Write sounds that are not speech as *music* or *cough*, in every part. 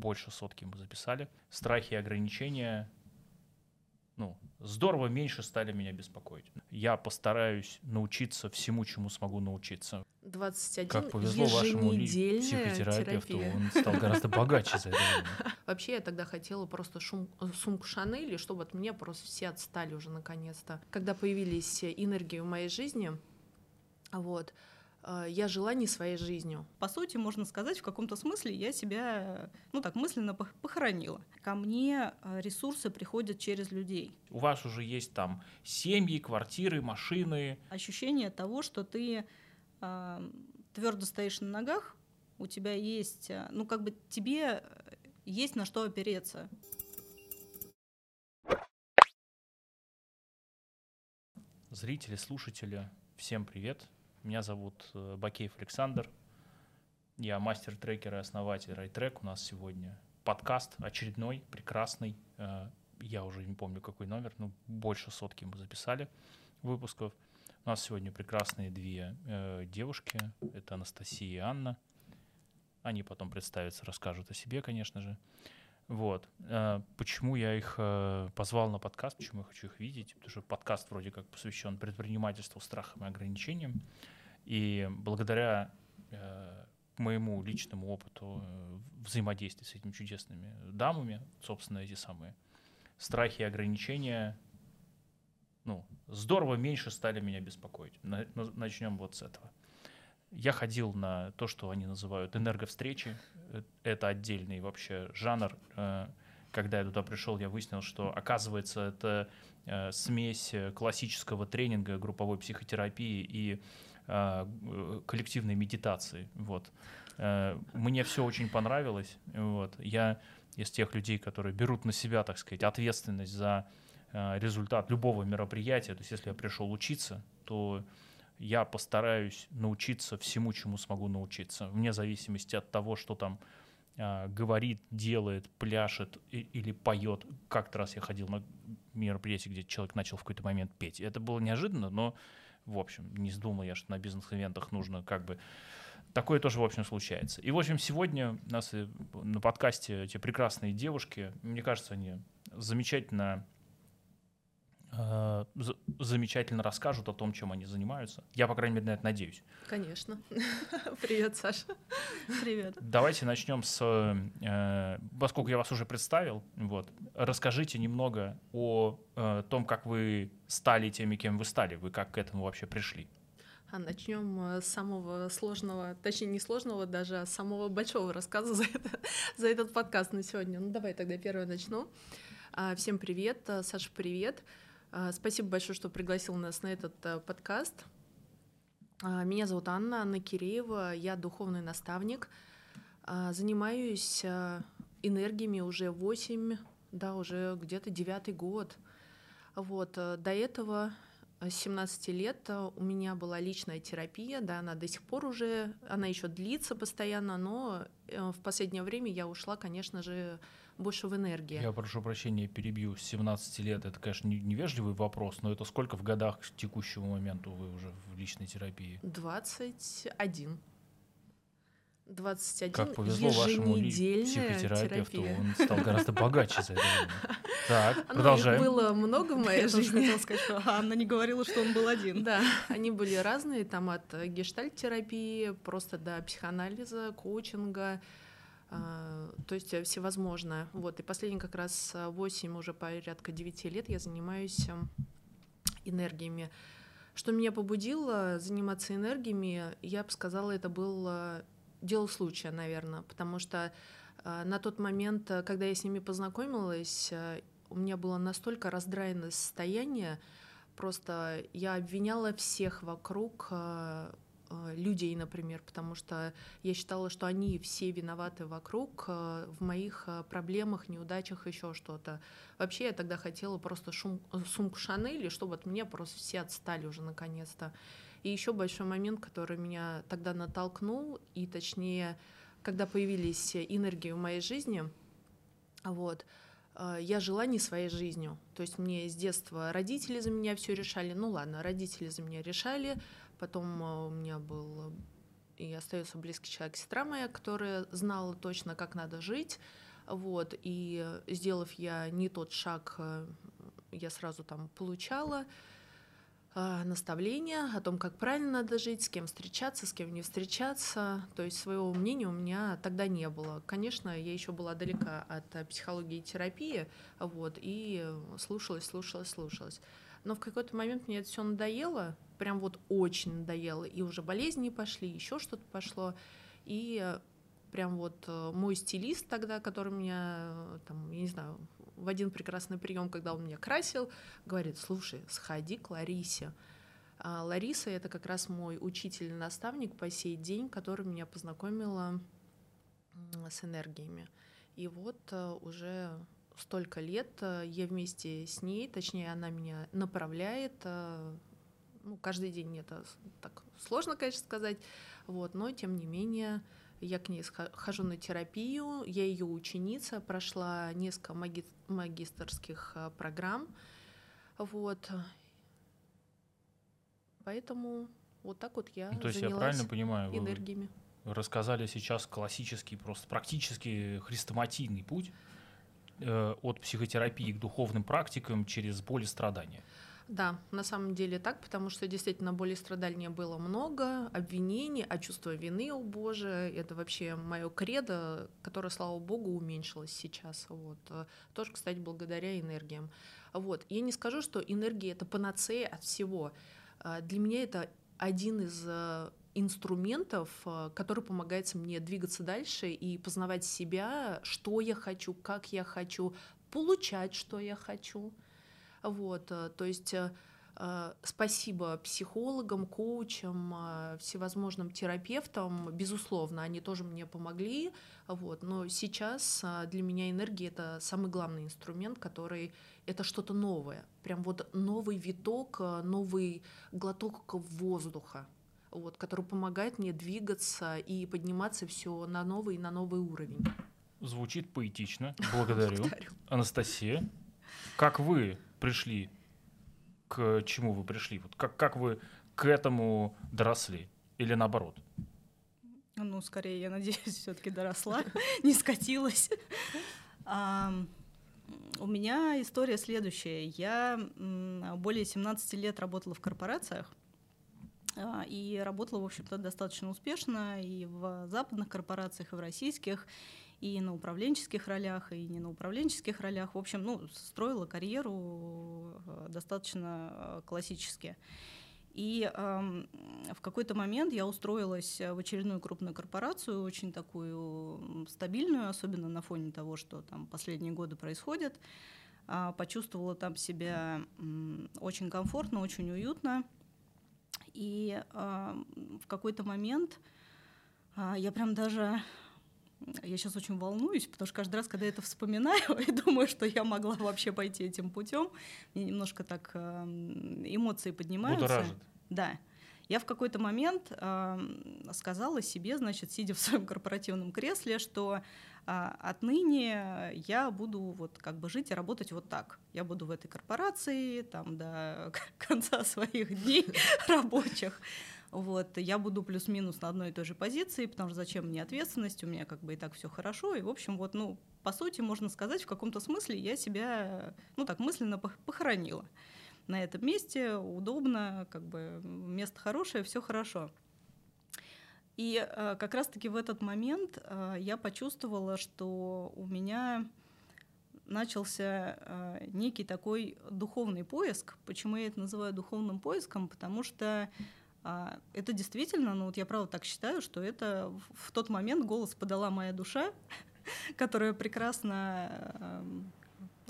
больше сотки мы записали. Страхи и ограничения, ну, здорово меньше стали меня беспокоить. Я постараюсь научиться всему, чему смогу научиться. 21 Как повезло вашему психотерапевту, терапия. он стал гораздо богаче за это время. *laughs* Вообще, я тогда хотела просто шум- сумку Шанель, и чтобы от меня просто все отстали уже наконец-то. Когда появились энергии в моей жизни, вот, я жила не своей жизнью. По сути, можно сказать, в каком-то смысле я себя, ну так, мысленно пох- похоронила. Ко мне э, ресурсы приходят через людей. У вас уже есть там семьи, квартиры, машины. Ощущение того, что ты твердо стоишь на ногах, у тебя есть, э, ну как бы тебе э, есть на что опереться. Зрители, слушатели, всем привет. Меня зовут э, Бакеев Александр. Я мастер трекер и основатель Райтрек. У нас сегодня подкаст очередной, прекрасный. Э, Я уже не помню, какой номер, но больше сотки мы записали выпусков. У нас сегодня прекрасные две э, девушки. Это Анастасия и Анна. Они потом представятся, расскажут о себе, конечно же. Вот. Э, Почему я их э, позвал на подкаст, почему я хочу их видеть? Потому что подкаст вроде как посвящен предпринимательству, страхам и ограничениям. И благодаря э, моему личному опыту взаимодействия с этими чудесными дамами, собственно, эти самые страхи и ограничения, ну, здорово меньше стали меня беспокоить. На- на- Начнем вот с этого. Я ходил на то, что они называют энерговстречи. Это отдельный вообще жанр. Э, Когда я туда пришел, я выяснил, что, оказывается, это э, смесь классического тренинга, групповой психотерапии и э, коллективной медитации. Вот. Мне все очень понравилось. Вот. Я из тех людей, которые берут на себя, так сказать, ответственность за результат любого мероприятия. То есть, если я пришел учиться, то я постараюсь научиться всему, чему смогу научиться, вне зависимости от того, что там а, говорит, делает, пляшет или поет. Как-то раз я ходил на мероприятие, где человек начал в какой-то момент петь. Это было неожиданно, но, в общем, не думал я, что на бизнес-ивентах нужно как бы... Такое тоже, в общем, случается. И, в общем, сегодня у нас и на подкасте эти прекрасные девушки, мне кажется, они замечательно э, за- замечательно расскажут о том, чем они занимаются. Я, по крайней мере, на это надеюсь. Конечно. *laughs* Привет, Саша. Привет. Давайте начнем с, э, поскольку я вас уже представил, вот, расскажите немного о э, том, как вы стали теми, кем вы стали, вы как к этому вообще пришли. А начнем э, с самого сложного, точнее не сложного даже, а самого большого рассказа *laughs* за, это, за этот подкаст на сегодня. Ну давай тогда первое начну. А, Всем привет, Саша, привет. А, Спасибо большое, что пригласил нас на этот а, подкаст. А, Меня зовут Анна, Анна Киреева, я духовный наставник. А, Занимаюсь а, энергиями уже 8, да, уже где-то девятый год. Вот, э, до этого с 17 лет э, у меня была личная терапия, да, она до сих пор уже, она еще длится постоянно, но э, в последнее время я ушла, конечно же, больше в энергии. Я прошу прощения, перебью, с 17 лет, это, конечно, не- невежливый вопрос, но это сколько в годах к текущему моменту вы уже в личной терапии? 21. 21 Как повезло вашему психотерапевту, терапия. он стал гораздо богаче за это время. *laughs* Так, Ну, их продолжаем. было много в моей Я жизни. хотела сказать, что Анна не говорила, что он был один. Да, они были разные, там от гештальт-терапии, просто до психоанализа, коучинга, то есть э, всевозможное. Вот, и последние как раз 8, уже порядка 9 лет я занимаюсь эм, энергиями. Что меня побудило заниматься энергиями, я бы сказала, это был э, дело случая, наверное, потому что э, на тот момент, э, когда я с ними познакомилась, э, у меня было настолько раздраенное состояние, просто я обвиняла всех вокруг э, э, людей, например, потому что я считала, что они все виноваты вокруг э, в моих э, проблемах, неудачах, еще что-то. Вообще я тогда хотела просто шум- сумку Шанель, чтобы от меня просто все отстали уже наконец-то. И еще большой момент, который меня тогда натолкнул, и точнее, когда появились энергии в моей жизни, вот, э, я жила не своей жизнью. То есть мне с детства родители за меня все решали. Ну ладно, родители за меня решали. Потом э, у меня был э, и остается близкий человек, сестра моя, которая знала точно, как надо жить. Вот, и сделав я не тот шаг, э, я сразу там получала э, наставления о том, как правильно надо жить, с кем встречаться, с кем не встречаться. То есть своего мнения у меня тогда не было. Конечно, я еще была далека от э, психологии и терапии, вот, и слушалась, слушалась, слушалась. Но в какой-то момент мне это все надоело, прям вот очень надоело, и уже болезни пошли, еще что-то пошло, и прям вот э, мой стилист тогда, который меня, э, там, я не знаю, в один прекрасный прием, когда он меня красил, говорит, слушай, сходи к Ларисе. А Лариса — это как раз мой учитель и наставник по сей день, который меня познакомила с энергиями. И вот э, уже столько лет я вместе с ней, точнее, она меня направляет. Ну, каждый день это так сложно, конечно, сказать, вот, но тем не менее я к ней хожу на терапию, я ее ученица, прошла несколько маги магистрских а, программ. Вот. Поэтому вот так вот я ну, То есть я правильно понимаю, энергиями. Вы рассказали сейчас классический, просто практически хрестоматийный путь э, от психотерапии к духовным практикам через боль и страдания. Да, на самом деле так, потому что действительно боли и страдания было много, обвинений, а чувство вины, о боже, это вообще мое кредо, которое, слава богу, уменьшилось сейчас. Вот. Тоже, кстати, благодаря энергиям. Вот. Я не скажу, что энергия — это панацея от всего. А, для меня это один из э, инструментов, э, который помогает мне двигаться дальше и познавать себя, что я хочу, как я хочу, получать, что я хочу — вот, э, то есть э, спасибо психологам, коучам, всевозможным терапевтам, безусловно, они тоже мне помогли, вот, но сейчас для меня энергия это самый главный инструмент, который это что-то новое, прям вот новый виток, новый глоток воздуха, вот, который помогает мне двигаться и подниматься все на новый и на новый уровень. Звучит поэтично. *laughs* Благодарю. Благодарю. Анастасия, как вы пришли, к чему вы пришли? Вот как, как вы к этому доросли? Или наоборот? Ну, скорее, я надеюсь, *laughs* все-таки доросла, *laughs* не скатилась. У меня история следующая. Я более 17 лет работала в корпорациях, и работала, в общем-то, достаточно успешно и в западных корпорациях, и в российских и на управленческих ролях, и не на управленческих ролях. В общем, ну, строила карьеру э, достаточно э, классически. И э, в какой-то момент я устроилась в очередную крупную корпорацию, очень такую стабильную, особенно на фоне того, что там последние годы происходит. Э, почувствовала там себя э, очень комфортно, очень уютно. И э, в какой-то момент э, я прям даже я сейчас очень волнуюсь, потому что каждый раз, когда я это вспоминаю *laughs* и думаю, что я могла вообще пойти этим путем, мне немножко так эм, эмоции поднимаются. Будоражит. Да. Я в какой-то момент э, сказала себе, значит, сидя в своем корпоративном кресле, что отныне я буду вот как бы жить и работать вот так. Я буду в этой корпорации там до *laughs* конца своих дней *laughs* рабочих. Вот, я буду плюс-минус на одной и той же позиции, потому что зачем мне ответственность, у меня как бы и так все хорошо. И, в общем, вот, ну, по сути, можно сказать, в каком-то смысле я себя, ну, так мысленно похоронила. На этом месте удобно, как бы место хорошее, все хорошо. И э, как раз-таки в этот момент э, я почувствовала, что у меня начался э, некий такой духовный поиск. Почему я это называю духовным поиском? Потому что а, это действительно, ну вот я правда так считаю, что это в тот момент голос подала моя душа, *laughs* которая прекрасно эм,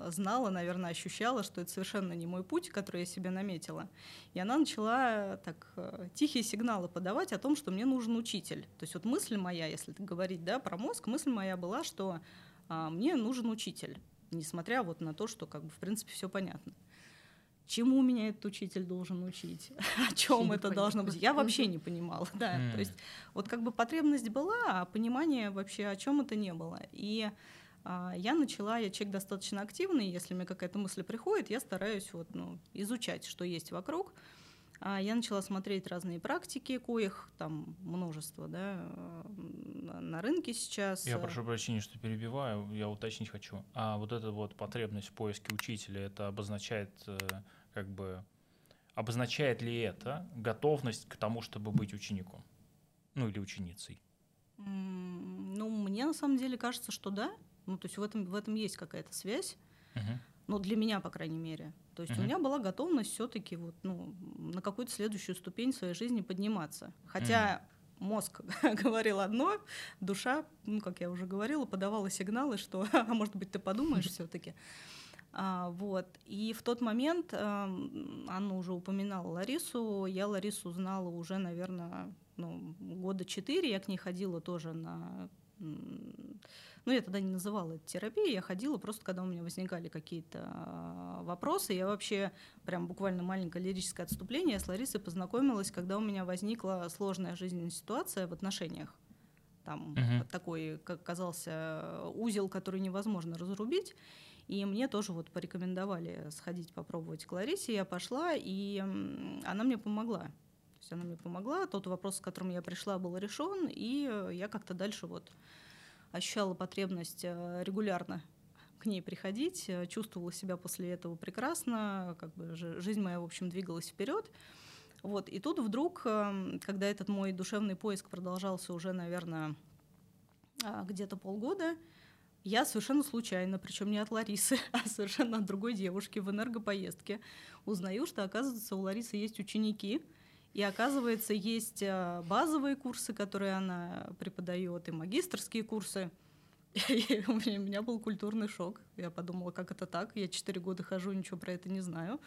знала, наверное, ощущала, что это совершенно не мой путь, который я себе наметила. И она начала так э, тихие сигналы подавать о том, что мне нужен учитель. То есть вот мысль моя, если говорить да, про мозг, мысль моя была, что а, мне нужен учитель, несмотря вот на то, что как бы в принципе все понятно чему меня этот учитель должен учить, *laughs* о чем это должно быть. Я вообще не понимала, *laughs* да. То есть вот как бы потребность была, а понимания вообще о чем это не было. И я начала, я человек достаточно активный, если мне какая-то мысль приходит, я стараюсь вот, ну, изучать, что есть вокруг. А я начала смотреть разные практики, коих там множество, да, на рынке сейчас. Я прошу прощения, что перебиваю, я уточнить хочу. А вот эта вот потребность в поиске учителя, это обозначает э, как бы обозначает ли это готовность к тому, чтобы быть учеником? Ну или ученицей? Ну, мне на самом деле кажется, что да. Ну, то есть в этом, в этом есть какая-то связь. Угу. Ну, для меня, по крайней мере. То есть угу. у меня была готовность все-таки вот, ну, на какую-то следующую ступень своей жизни подниматься. Хотя угу. мозг *laughs* говорил одно, душа, ну, как я уже говорила, подавала сигналы, что, *laughs* а может быть, ты подумаешь все-таки. А, вот. И в тот момент, э, Анна уже упоминала Ларису, я Ларису знала уже, наверное, ну, года четыре, я к ней ходила тоже на ну, я тогда не называла это терапией, я ходила просто, когда у меня возникали какие-то а, вопросы. Я вообще, прям буквально маленькое лирическое отступление, я с Ларисой познакомилась, когда у меня возникла сложная жизненная ситуация в отношениях. Там uh-huh. такой, как казался, узел, который невозможно разрубить. И мне тоже вот порекомендовали сходить попробовать к Ларисе. Я пошла, и она мне помогла. То есть она мне помогла. Тот вопрос, с которым я пришла, был решен, и я как-то дальше вот ощущала потребность э, регулярно к ней приходить, э, чувствовала себя после этого прекрасно, как бы жизнь моя, в общем, двигалась вперед. Вот. И тут вдруг, эм, когда этот мой душевный поиск продолжался уже, наверное, а, где-то полгода, я совершенно случайно, причем не от Ларисы, *laughs* а совершенно от другой девушки в энергопоездке, узнаю, что, оказывается, у Ларисы есть ученики, и оказывается, есть э, базовые курсы, которые она преподает, и магистрские курсы. *laughs* У меня был культурный шок. Я подумала, как это так? Я четыре года хожу, ничего про это не знаю.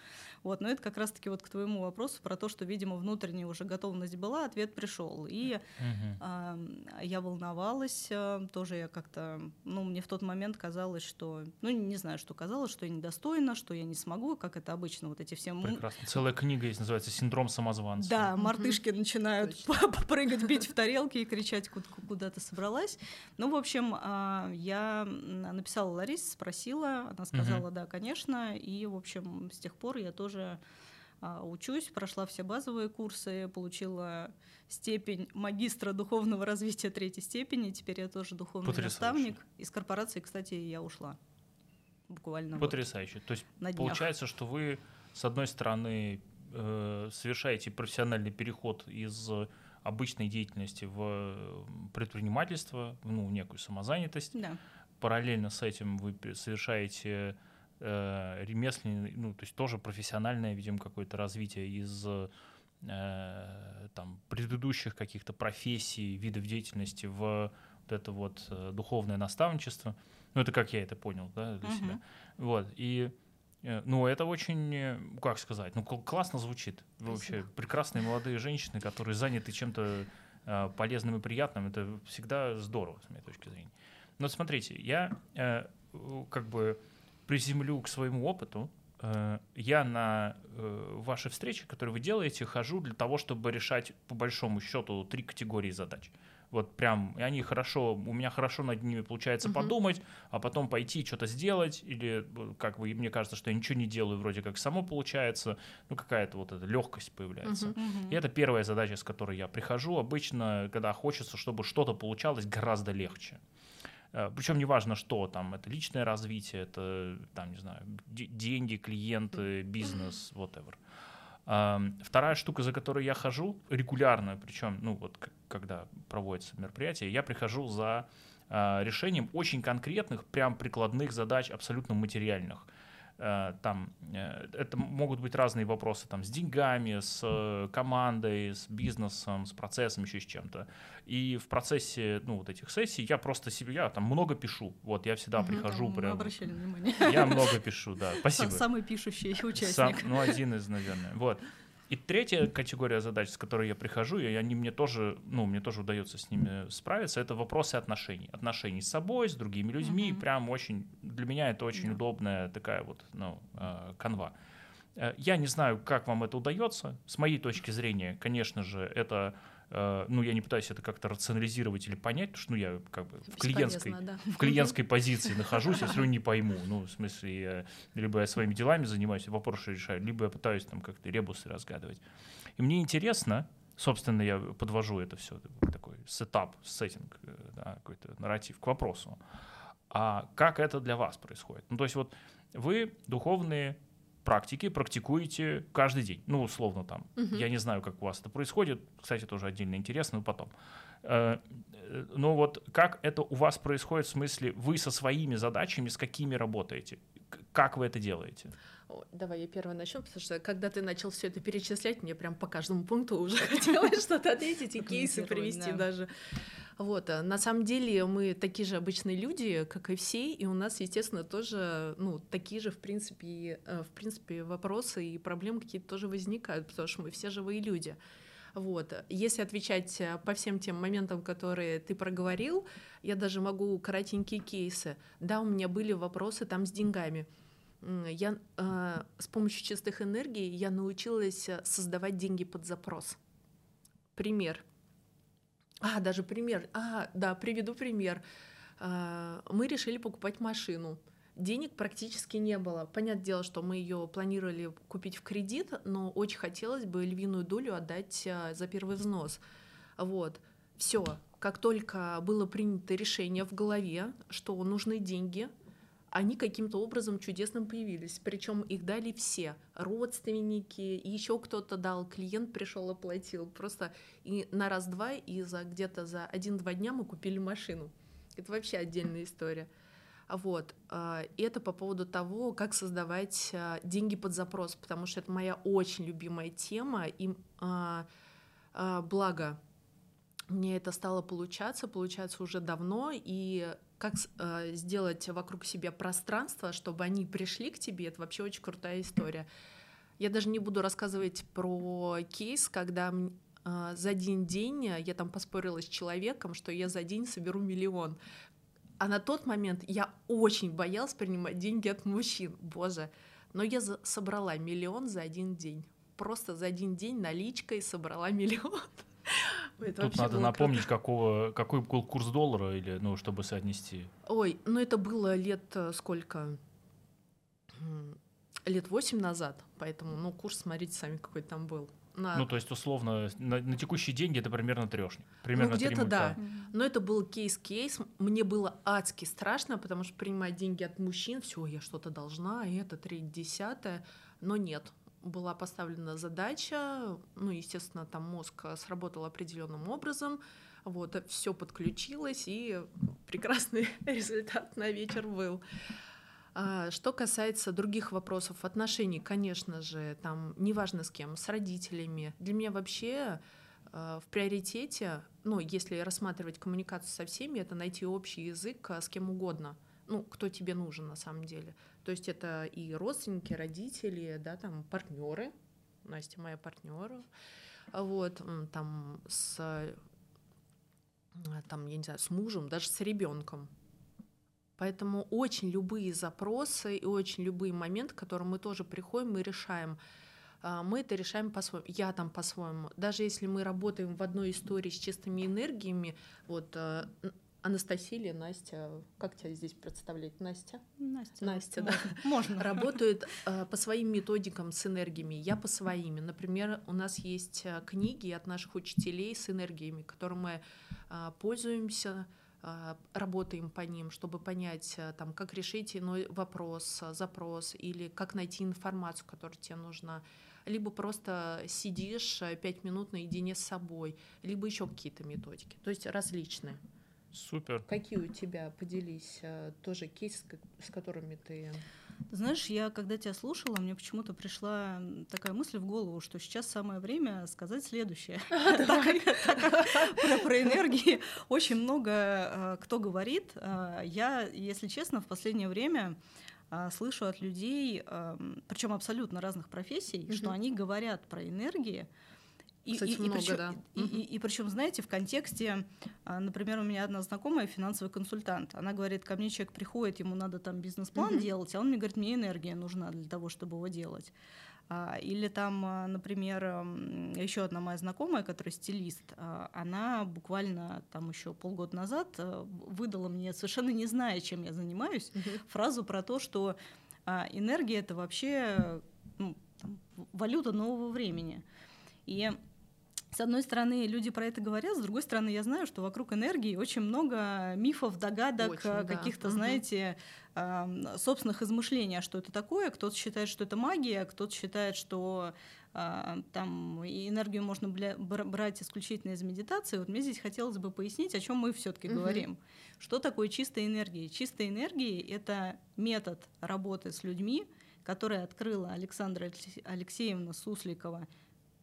Вот, но это как раз-таки вот к твоему вопросу про то, что, видимо, внутренняя уже готовность была, ответ пришел. И угу. а, я волновалась, э, тоже я как-то, ну, мне в тот момент казалось, что, ну, не знаю, что казалось, что я недостойна, что я не смогу, как это обычно, вот эти все... Прекрасно. Целая книга есть, называется «Синдром самозванца». Да, мартышки угу. начинают *laughs* прыгать, бить в тарелки и кричать, куда ты собралась. Ну, в общем, а, я написала Ларисе, спросила, она сказала, угу. да, конечно, и, в общем, с тех пор я тоже а, учусь, прошла все базовые курсы, получила степень магистра духовного развития третьей степени, теперь я тоже духовный Потрясающе. наставник. Из корпорации, кстати, я ушла буквально. Потрясающе. Вот То есть получается, что вы, с одной стороны, э, совершаете профессиональный переход из обычной деятельности в предпринимательство, ну, некую самозанятость. Да параллельно с этим вы совершаете э, ремесленный, ну, то есть тоже профессиональное, видим, какое-то развитие из э, там, предыдущих каких-то профессий, видов деятельности в вот это вот э, духовное наставничество. Ну, это как я это понял, да, для uh-huh. себя. Вот, и ну, это очень, как сказать, ну, классно звучит. Спасибо. Вообще, прекрасные молодые женщины, которые заняты чем-то э, полезным и приятным, это всегда здорово, с моей точки зрения. Но смотрите, я э, как бы приземлю к своему опыту. Э, я на э, ваши встречи, которые вы делаете, хожу для того, чтобы решать по большому счету три категории задач. Вот прям, и они хорошо, у меня хорошо над ними получается uh-huh. подумать, а потом пойти что-то сделать, или э, как бы мне кажется, что я ничего не делаю, вроде как само получается, ну какая-то вот эта легкость появляется. Uh-huh. И это первая задача, с которой я прихожу обычно, когда хочется, чтобы что-то получалось гораздо легче. Э, Причем неважно, что там, это личное развитие, это, там, не знаю, деньги, клиенты, бизнес, whatever. Вторая штука, за которой я хожу регулярно, причем, ну вот, когда проводится мероприятие, я прихожу за а, решением очень конкретных, прям прикладных задач, абсолютно материальных. Э, там э, это могут быть разные вопросы там с деньгами, с э, командой, с бизнесом, с процессом, еще с чем-то. И в процессе ну, вот этих сессий я просто себе, я там много пишу. Вот я всегда угу, прихожу прям. Обращали внимание. Я много пишу, да. Спасибо. Самый пишущий участник. Сам, ну, один из, наверное. Вот. И третья категория задач, с которой я прихожу, и они мне тоже, ну, мне тоже удается с ними справиться, это вопросы отношений. Отношений с собой, с другими людьми. Mm-hmm. Прям очень, для меня это очень yeah. удобная такая вот, ну, э, канва. Э, я не знаю, как вам это удается. С моей точки зрения, конечно же, это ну, я не пытаюсь это как-то рационализировать или понять, потому что ну, я как бы в клиентской, да. в клиентской позиции нахожусь, я все равно не пойму. Ну, в смысле, я, либо я своими делами занимаюсь, вопросы решаю, либо я пытаюсь там как-то ребусы разгадывать. И мне интересно, Собственно, я подвожу это все, такой сетап, сеттинг, э, да, какой-то нарратив к вопросу. А как это для вас происходит? Ну, то есть вот вы духовные практики практикуете каждый день. Ну, условно там. Угу. Я не знаю, как у вас это происходит. Кстати, тоже отдельно интересно, но потом. Э, э, но вот как это у вас происходит в смысле, вы со своими задачами, с какими работаете? Как вы это делаете? Давай я первая начну, потому что когда ты начал все это перечислять, мне прям по каждому пункту уже *laughs* хотелось что-то ответить и кейсы привести даже. Вот, а на самом деле мы такие же обычные люди, как и все, и у нас, естественно, тоже, ну, такие же, в принципе, э, в принципе, вопросы и проблемы какие-то тоже возникают, потому что мы все живые люди. Вот. Если отвечать э, по всем тем моментам, которые ты проговорил, я даже могу коротенькие кейсы. Да, у меня были вопросы там с деньгами я э, с помощью чистых энергий я научилась э, создавать деньги под запрос. Пример. А, даже пример. А, да, приведу пример. Э, мы решили покупать машину. Денег практически не было. Понятное дело, что мы ее планировали купить в кредит, но очень хотелось бы львиную долю отдать э, за первый взнос. Вот. Все. Как только было принято решение в голове, что нужны деньги, они каким-то образом чудесным появились. Причем их дали все. Родственники, еще кто-то дал, клиент пришел, оплатил. Просто и на раз-два, и за где-то за один-два дня мы купили машину. Это вообще отдельная история. Вот. А, и это по поводу того, как создавать а, деньги под запрос, потому что это моя очень любимая тема. И а, благо мне это стало получаться, получаться уже давно, и как э, сделать вокруг себя пространство, чтобы они пришли к тебе, это вообще очень крутая история. Я даже не буду рассказывать про кейс, когда э, за один день я там поспорила с человеком, что я за день соберу миллион. А на тот момент я очень боялась принимать деньги от мужчин, боже. Но я собрала миллион за один день. Просто за один день наличкой собрала *laughs* миллион. Это Тут надо напомнить, какого, какой был курс доллара, или, ну, чтобы соотнести. Ой, ну это было лет э, сколько? Лет восемь назад, поэтому, ну, курс, смотрите сами, какой там был. На... Ну, то есть, условно, на, на текущие деньги это примерно трешник. Примерно ну, где-то да. Но это был кейс-кейс. Мне было адски страшно, потому что принимать деньги от мужчин, все, я что-то должна, и это треть, десятое. Но нет, была поставлена задача, ну, естественно, там мозг сработал определенным образом, вот, все подключилось, и прекрасный *laughs* результат на вечер был. А, что касается других вопросов отношений, конечно же, там неважно с кем, с родителями. Для меня вообще а, в приоритете, ну, если рассматривать коммуникацию со всеми, это найти общий язык а, с кем угодно – ну, кто тебе нужен на самом деле. То есть это и родственники, родители, да, там партнеры. Настя моя партнер. Вот, там с там, я не знаю, с мужем, даже с ребенком. Поэтому очень любые запросы и очень любые моменты, к которым мы тоже приходим, мы решаем. А, мы это решаем по-своему. Я там по-своему. Даже если мы работаем в одной истории с чистыми энергиями, вот а, Анастасия или Настя, как тебя здесь представлять? Настя? Настя. Настя, да. Можно. Работают э, по своим методикам с энергиями, я по своими. Например, у нас есть э, книги от наших учителей с энергиями, которыми мы э, пользуемся, э, работаем по ним, чтобы понять, э, там, как решить иной вопрос, запрос, или как найти информацию, которая тебе нужна либо просто сидишь пять минут наедине с собой, либо еще какие-то методики, то есть различные. Супер. Какие у тебя, поделись, э, тоже кейсы, с которыми ты... Знаешь, я когда тебя слушала, мне почему-то пришла такая мысль в голову, что сейчас самое время сказать следующее. *laughs* *laughs* Про энергии очень много э, кто говорит. Э, я, если честно, в последнее время слышу от людей, причем абсолютно разных профессий, что они говорят про энергии, и, Кстати, и, много, и причем, да. И, и, и, причем, знаете, в контексте, а, например, у меня одна знакомая финансовый консультант. Она говорит, ко мне человек приходит, ему надо там бизнес-план mm-hmm. делать, а он мне говорит, мне энергия нужна для того, чтобы его делать. А, или там, а, например, еще одна моя знакомая, которая стилист, она буквально там еще полгода назад выдала мне, совершенно не зная, чем я занимаюсь, mm-hmm. фразу про то, что энергия это вообще ну, там, валюта нового времени. И с одной стороны, люди про это говорят, с другой стороны, я знаю, что вокруг энергии очень много мифов, догадок, да. каких-то, Мгм. знаете, собственных измышлений, а что это такое. Кто-то считает, что это магия, кто-то считает, что а, там и энергию можно брать исключительно из медитации. Вот мне здесь хотелось бы пояснить, о чем мы все-таки Мгм. говорим. Что такое чистая энергия? Чистая энергия — это метод работы с людьми, который открыла Александра Алексе- Алексеевна Сусликова,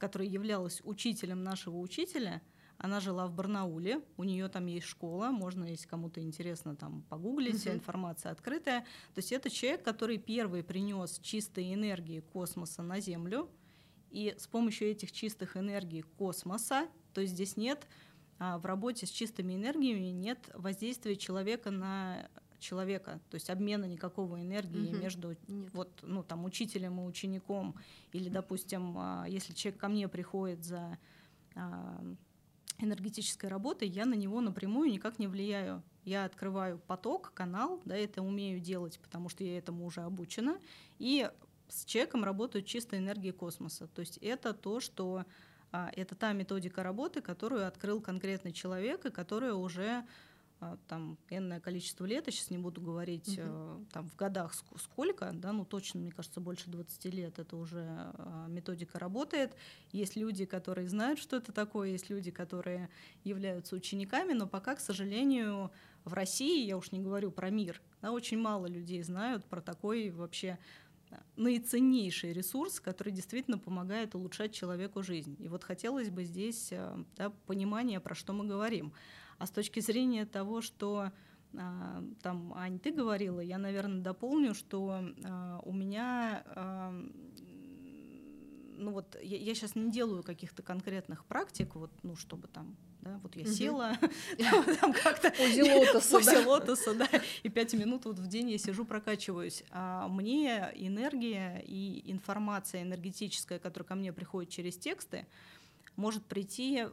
которая являлась учителем нашего учителя. Она жила в Барнауле, у нее там есть школа, можно, если кому-то интересно, там погуглить, вся Мгм. информация открытая. То есть это человек, который первый принес чистые энергии космоса на Землю, и с помощью этих чистых энергий космоса, то есть здесь нет а, в работе с чистыми энергиями нет воздействия человека на человека, то есть обмена никакого энергии Мгм. между Нет. вот, ну, там, учителем и учеником, или, допустим, а, если человек ко мне приходит за а, энергетической работой, я на него напрямую никак не влияю. Я открываю поток, канал, да, это умею делать, потому что я этому уже обучена, и с человеком работают чисто энергии космоса. То есть это то, что а, это та методика работы, которую открыл конкретный человек, и которая уже там энное количество лет, я сейчас не буду говорить э, там в годах ск- сколько, да, ну точно, мне кажется, больше 20 лет это уже а, методика работает. Есть люди, которые знают, что это такое, есть люди, которые являются учениками, но пока, к сожалению, в России, я уж не говорю про мир, да, очень мало людей знают про такой вообще а, наиценнейший ресурс, который действительно помогает улучшать человеку жизнь. И вот хотелось бы здесь а, да, понимание, про что мы говорим. А с точки зрения того, что а, там, Ань, ты говорила, я, наверное, дополню, что а, у меня, а, ну вот, я, сейчас не делаю каких-то конкретных практик, вот, ну, чтобы там, да, вот я села, *laughs* там как-то Позе лотоса, *laughs* Позе лотоса, да, и пять минут вот в день я сижу, прокачиваюсь. А мне энергия и информация энергетическая, которая ко мне приходит через тексты, может прийти,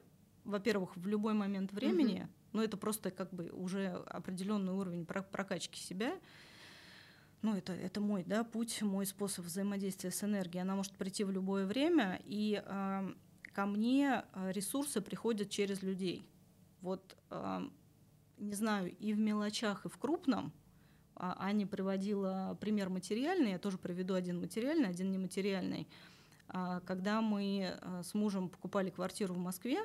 во-первых, в любой момент времени, но это просто как бы уже определенный уровень про- прокачки себя. Ну, это, это мой да, путь, мой способ взаимодействия с энергией. Она может прийти в любое время, и э, ко мне э, ресурсы приходят через людей. Вот, э, не знаю, и в мелочах, и в крупном. А, Аня приводила пример материальный, я тоже приведу один материальный, один нематериальный. А, Когда мы с мужем покупали квартиру в Москве,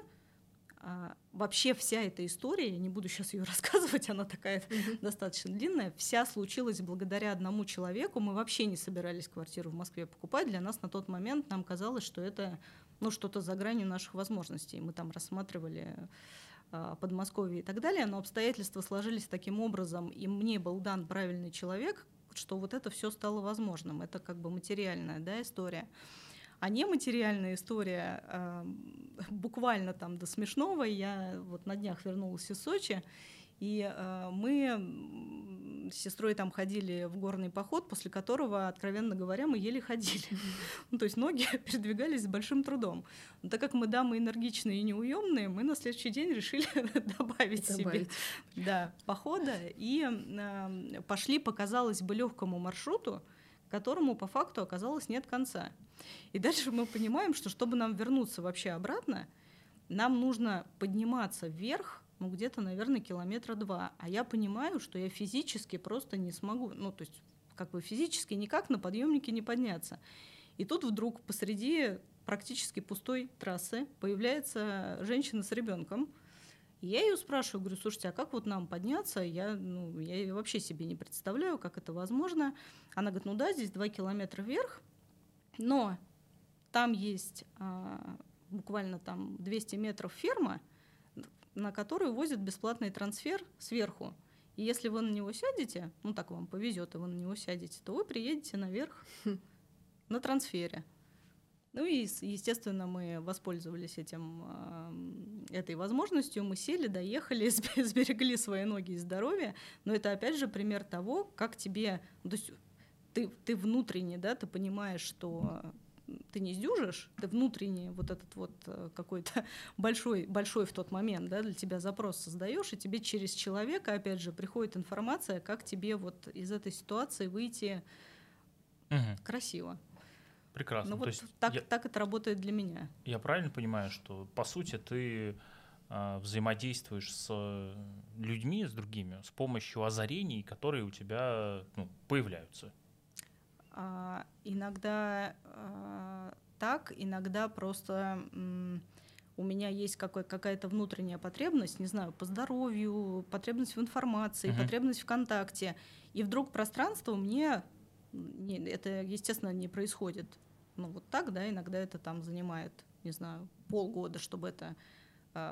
а, вообще вся эта история, я не буду сейчас ее *laughs* рассказывать, она такая Мгм. достаточно длинная, вся случилась благодаря одному человеку. Мы вообще не собирались квартиру в Москве покупать. Для нас на тот момент нам казалось, что это ну, что-то за гранью наших возможностей. Мы там рассматривали а, Подмосковье и так далее, но обстоятельства сложились таким образом, и мне был дан правильный человек, что вот это все стало возможным. Это как бы материальная да, история. А нематериальная история э, буквально там до смешного. Я вот на днях вернулась из Сочи, и э, мы с сестрой там ходили в горный поход, после которого, откровенно говоря, мы еле ходили. *laughs* Ну, то есть ноги *laughs* передвигались с большим трудом. Но так как мы дамы энергичные и неуемные, мы на следующий день решили *laughs* добавить себе Добавить. да, похода и э, пошли по, казалось бы, легкому маршруту, которому по факту оказалось нет конца. И дальше мы понимаем, что чтобы нам вернуться вообще обратно, нам нужно подниматься вверх, ну где-то, наверное, километра два. А я понимаю, что я физически просто не смогу, ну то есть как бы физически никак на подъемнике не подняться. И тут вдруг посреди практически пустой трассы появляется женщина с ребенком, я ее спрашиваю, говорю, слушайте, а как вот нам подняться? Я, ну, я вообще себе не представляю, как это возможно. Она говорит, ну да, здесь два километра вверх, но там есть а, буквально там 200 метров ферма, на которую возят бесплатный трансфер сверху. И если вы на него сядете, ну так вам повезет, и вы на него сядете, то вы приедете наверх *laughs* на трансфере. Ну и, естественно, мы воспользовались этим, этой возможностью. Мы сели, доехали, *laughs* сбе- сберегли свои ноги и здоровье. Но это, опять же, пример того, как тебе... То есть ты, ты внутренне, да, ты понимаешь, что ты не сдюжишь, ты внутренне вот этот вот э, какой-то *laughs* большой, большой в тот момент, да, для тебя запрос создаешь, и тебе через человека, опять же, приходит информация, как тебе вот из этой ситуации выйти Мгм. красиво. Прекрасно. Ну вот есть так, я, так это работает для меня. я правильно понимаю, что по сути ты а, взаимодействуешь с э, людьми, с другими, с помощью озарений, которые у тебя ну, появляются. А, иногда а, так, иногда просто у меня есть какая-то внутренняя потребность, не знаю, по здоровью, потребность в информации, Мгм. потребность в контакте. И вдруг пространство мне, не, это, естественно, не происходит. Ну вот так, да, иногда это там занимает, не знаю, полгода, чтобы это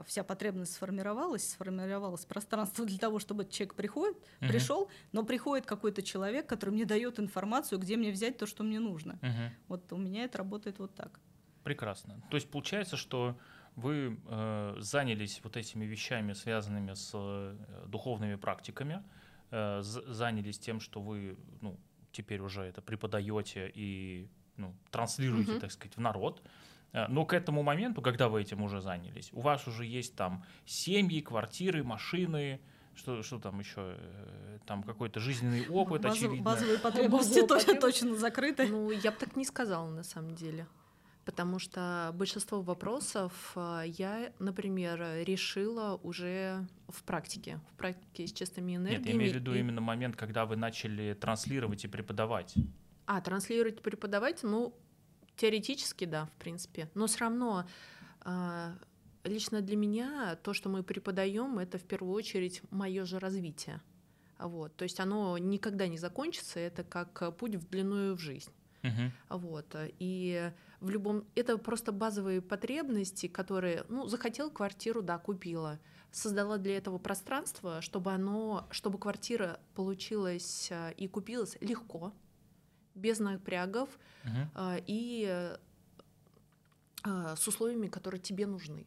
вся потребность сформировалась, сформировалось пространство для того, чтобы этот человек приходит, Мгм. пришел, но приходит какой-то человек, который мне дает информацию, где мне взять то, что мне нужно. Мгм. Вот у меня это работает вот так. Прекрасно. То есть получается, что вы э, занялись вот этими вещами, связанными с э, духовными практиками, э, занялись тем, что вы ну, теперь уже это преподаете и ну, транслируете, Мгм. так сказать, в народ. Э, Но к этому моменту, когда вы этим уже занялись, у вас уже есть там семьи, квартиры, машины, что, что там еще, э, там какой-то жизненный опыт, Базов- очевидно. *laughs* базовые потребности точно, точно закрыты. Ну, я бы так не сказала на самом деле. Потому что большинство вопросов э, я, например, решила уже в практике, в практике с чистыми энергиями. Нет, я имею в виду и- именно момент, когда вы начали транслировать и преподавать. А, транслировать, преподавать, ну, теоретически, да, в принципе. Но все равно а, лично для меня то, что мы преподаем, это в первую очередь мое же развитие. Вот, то есть оно никогда не закончится, это как путь в длинную в жизнь. А Вот. И в любом... Это просто базовые потребности, которые... Ну, захотел квартиру, да, купила. Создала для этого пространство, чтобы оно... Чтобы квартира получилась а, и купилась легко, без напрягов а, и а, с условиями, которые тебе нужны.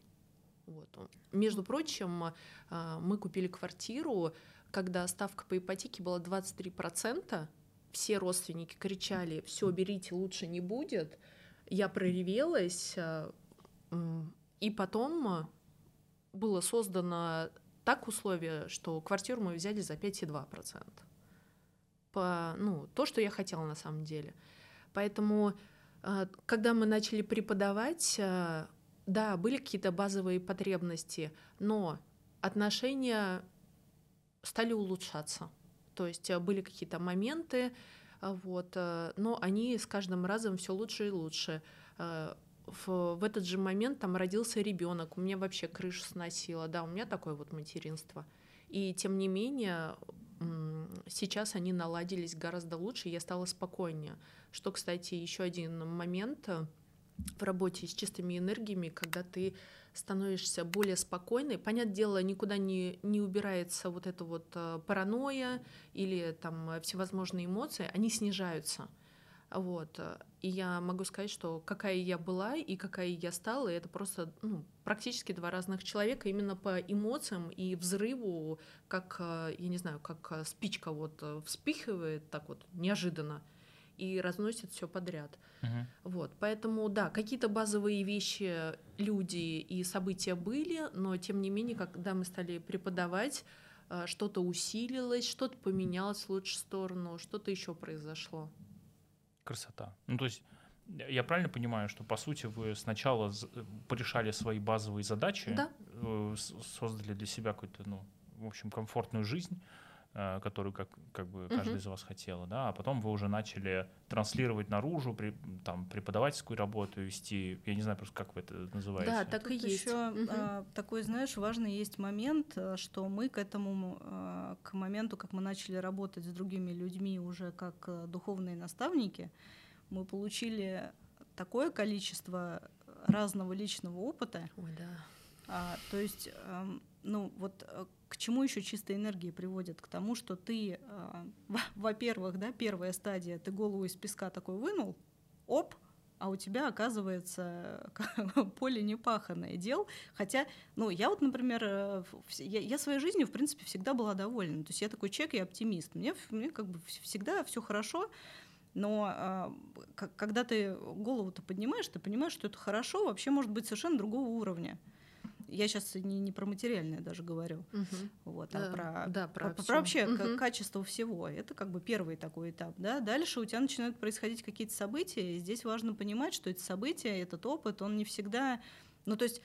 Вот. Между прочим, а, мы купили квартиру, когда ставка по ипотеке была 23%, все родственники кричали, все, берите, лучше не будет. Я проревелась, и потом было создано так условие, что квартиру мы взяли за 5,2%. По, ну, то, что я хотела на самом деле. Поэтому, а, когда мы начали преподавать, а, да, были какие-то базовые потребности, но отношения стали улучшаться. То есть а, были какие-то моменты, вот, но они с каждым разом все лучше и лучше. В, в этот же момент там родился ребенок, у меня вообще крышу сносило, да, у меня такое вот материнство. И тем не менее, сейчас они наладились гораздо лучше, я стала спокойнее. Что, кстати, еще один момент э, в работе с чистыми энергиями, когда ты становишься более спокойной. Понятное дело, никуда не, не убирается вот эта вот э, паранойя или там всевозможные эмоции, они снижаются. Вот. э, И я могу сказать, что какая я была и какая я стала, это просто ну, практически два разных человека именно по эмоциям и взрыву, как, э, я не знаю, как э, спичка вот вспихивает так вот неожиданно и разносит все подряд. Мгм. Вот, поэтому, да, какие-то базовые вещи, люди и события были, но тем не менее, когда мы стали преподавать, что-то усилилось, что-то поменялось в лучшую сторону, что-то еще произошло. Красота. Ну, то есть я правильно понимаю, что по сути вы сначала порешали свои базовые задачи, Да. э, создали для себя какую-то, ну, в общем, комфортную жизнь, которую как, как бы каждый Мгм. из вас хотела, да, а потом вы уже начали транслировать наружу, при- там, преподавательскую работу вести, я не знаю просто, как вы это называете. Да, так и Тут есть. еще Мгм. а, такой, знаешь, важный есть момент, э, что мы к этому, а, к моменту, как мы начали работать с другими людьми уже как э, духовные наставники, мы получили такое количество разного личного опыта, Ой, да. а, то есть, эм, ну вот э, к чему еще чистая энергия приводит? К тому, что ты, а, во- *laughs* во-первых, да, первая стадия, ты голову из песка такой вынул, оп, а у тебя оказывается *laughs* поле непаханное дел. Хотя, ну, я вот, например, э, я, я своей жизнью, в принципе, всегда была довольна. То есть я такой человек, я оптимист. Мне, мне как бы вс- всегда все хорошо. Но а, когда ты голову-то поднимаешь, ты понимаешь, что это хорошо вообще может быть совершенно другого уровня. Я сейчас не, не про материальное даже говорю, Мгм. вот, Да, а про, да, про про, всё. вообще Мгм. качество всего. Это как бы первый такой этап. Да? Дальше у тебя начинают происходить какие-то события, и здесь важно понимать, что эти события, этот опыт, он не всегда... Ну, то есть а,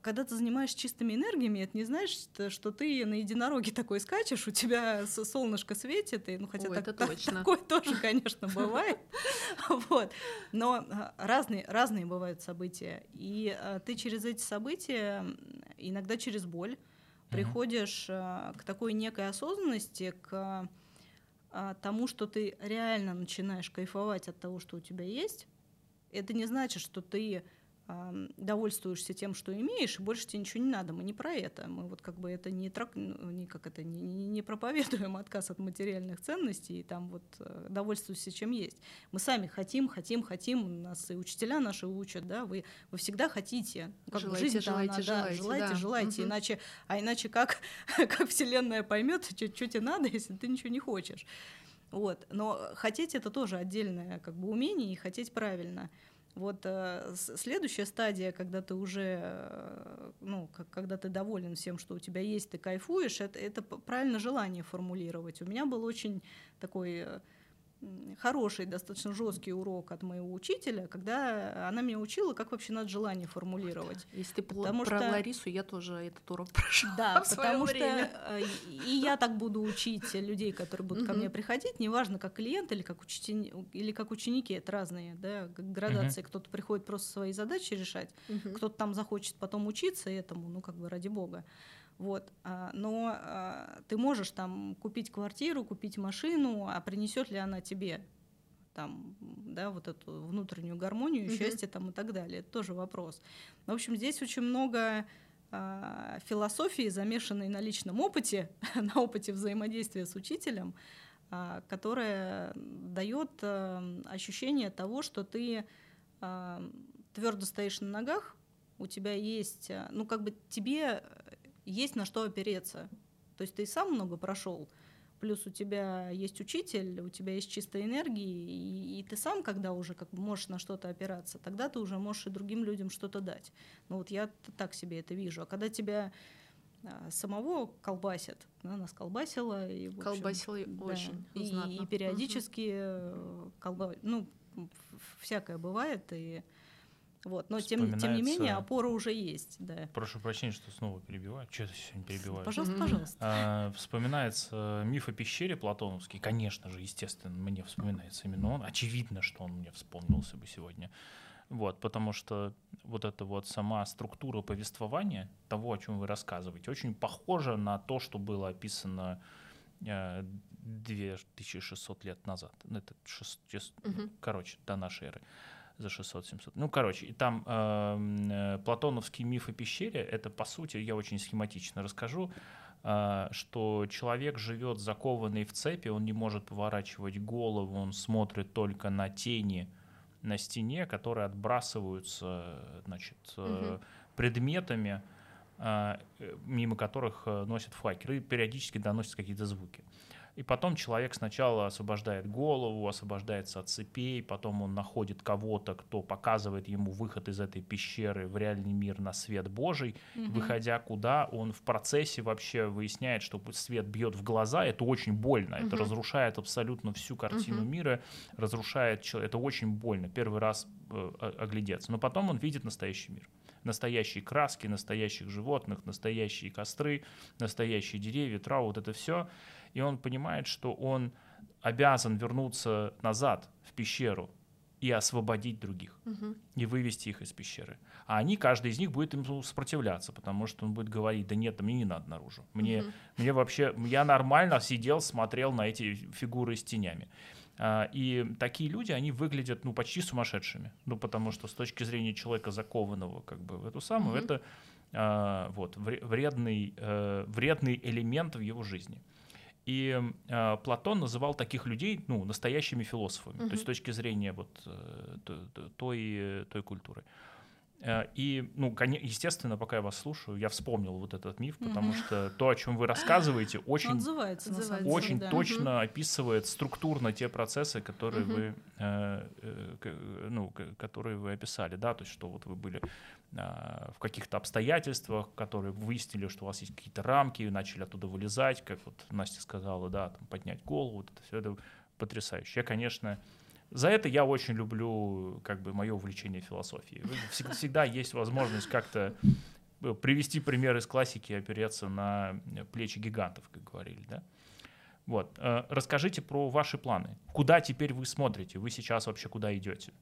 когда ты занимаешься чистыми энергиями, это не значит, что- ты на единороге такой скачешь, у тебя солнышко светит, и, ну хотя Ой, так- это так- точно. такое *laughs* тоже, конечно, бывает. *laughs* Вот. Но а, разные, разные бывают события. И а, ты через эти события, иногда через боль, приходишь к такой некой осознанности, к тому, что ты реально начинаешь кайфовать от того, что у тебя есть. Это не значит, что ты довольствуешься тем, что имеешь, и больше тебе ничего не надо. Мы не про это. Мы вот как бы это не, трак... ну, не, как это, не, не- проповедуем *laughs* отказ от материальных ценностей и там вот э, довольствуйся чем есть. Мы сами хотим, хотим, хотим. Нас и учителя наши учат, да, вы, вы всегда хотите. Ну, как Желайте, жизнь-то желайте, она, да, желайте, да. желайте, Мгм. иначе, а иначе как, *laughs* как Вселенная поймет, что тебе надо, *laughs* если ты ничего не хочешь. Вот. Но хотеть это тоже отдельное как бы умение и хотеть правильно. Вот э, следующая стадия, когда ты уже, э, ну, когда ты доволен всем, что у тебя есть, ты кайфуешь, это, это правильно желание формулировать. У меня был очень такой э, хороший, достаточно жесткий урок от моего учителя, когда она меня учила, как вообще надо желание формулировать. Если ты пл- Потому про что- Ларису, я тоже этот урок *laughs* прошла. Да, потому что время. э, и я так буду учить людей, которые будут ко мне приходить, неважно, как клиент или как, учени- или как ученики, это разные да, градации. Кто-то приходит просто свои задачи решать, кто-то там захочет потом учиться этому, ну как бы ради бога. Вот. а, Но а, ты можешь там купить квартиру, купить машину, а принесет ли она тебе там, да, вот эту внутреннюю гармонию, Мгм. счастье там и так далее. Это тоже вопрос. В общем, здесь очень много а, философии, замешанной на личном опыте, *laughs* на опыте взаимодействия с учителем, которая дает ощущение того, что ты твердо стоишь на ногах, у тебя есть, ну как бы тебе есть на что опереться. То есть ты и сам много прошел, плюс у тебя есть учитель, у тебя есть чистая энергия, и, и ты сам, когда уже как бы можешь на что-то опираться, тогда ты уже можешь и другим людям что-то дать. Ну вот я так себе это вижу. А когда тебя а, самого колбасит, да, нас колбасило. И, общем, Колбасило да, очень и, знатно. и периодически э, колба... ну, всякое бывает, и вот. Но тем, тем не менее опора уже есть, да. Прошу прощения, что снова перебиваю. Что я сегодня перебиваю? Пожалуйста, пожалуйста. А, Вспоминается миф о пещере платоновский. Конечно же, естественно, мне вспоминается именно он. Очевидно, что он мне вспомнился бы сегодня. Вот, потому что вот эта вот сама структура повествования, того, о чем вы рассказываете, очень похожа на то, что было описано э, 2600 лет назад. Ну, Это шест- чес- Мгм. короче, до нашей эры за 600-700. Ну, короче, и там эм, э, платоновский миф о пещере, это, по сути, я очень схематично расскажу, э, что человек живет закованный в цепи, он не может поворачивать голову, он смотрит только на тени на стене, которые отбрасываются, значит, э, Мгм. предметами, э, э, мимо которых э, носят факеры, и периодически доносят какие-то звуки. И потом человек сначала освобождает голову, освобождается от цепей, потом он находит кого-то, кто показывает ему выход из этой пещеры в реальный мир на свет Божий. Мгм. Выходя куда, он в процессе вообще выясняет, что свет бьет в глаза, это очень больно, это Мгм. разрушает абсолютно всю картину Мгм. мира, разрушает человека, это очень больно, первый раз э, оглядеться. Но потом он видит настоящий мир. Настоящие краски, настоящих животных, настоящие костры, настоящие деревья, травы, вот это все. И он понимает, что он обязан вернуться назад в пещеру и освободить других Мгм. и вывести их из пещеры. А они, каждый из них будет ему сопротивляться, потому что он будет говорить, да нет, мне не надо наружу. Мне, Мгм. мне вообще, я нормально сидел, смотрел на эти фигуры с тенями. А, И такие люди, они выглядят, ну, почти сумасшедшими. Ну, потому что с точки зрения человека, закованного как бы в эту самую, Мгм. это а, вот, вре- вредный, э, вредный элемент в его жизни. И э, Платон называл таких людей ну, настоящими философами, то есть с точки зрения вот, э, той, той культуры. Э, и, ну, естественно, пока я вас слушаю, я вспомнил вот этот миф, потому угу. что то, о чем вы рассказываете, очень, отзывается, отзывается, очень да. точно угу. описывает структурно те процессы, которые угу. вы, э, э, ну, которые вы описали, да, то есть что вот вы были э, в каких-то обстоятельствах, которые выяснили, что у вас есть какие-то рамки, начали оттуда вылезать, как вот Настя сказала, да, там поднять голову, вот это все это потрясающе. Я, конечно, за это я очень люблю как бы мое увлечение философией. Всегда есть возможность как-то э, привести пример из классики и опереться на плечи гигантов, как говорили, да? Вот. Э, расскажите про ваши планы. Куда теперь вы смотрите? Вы сейчас вообще куда идете?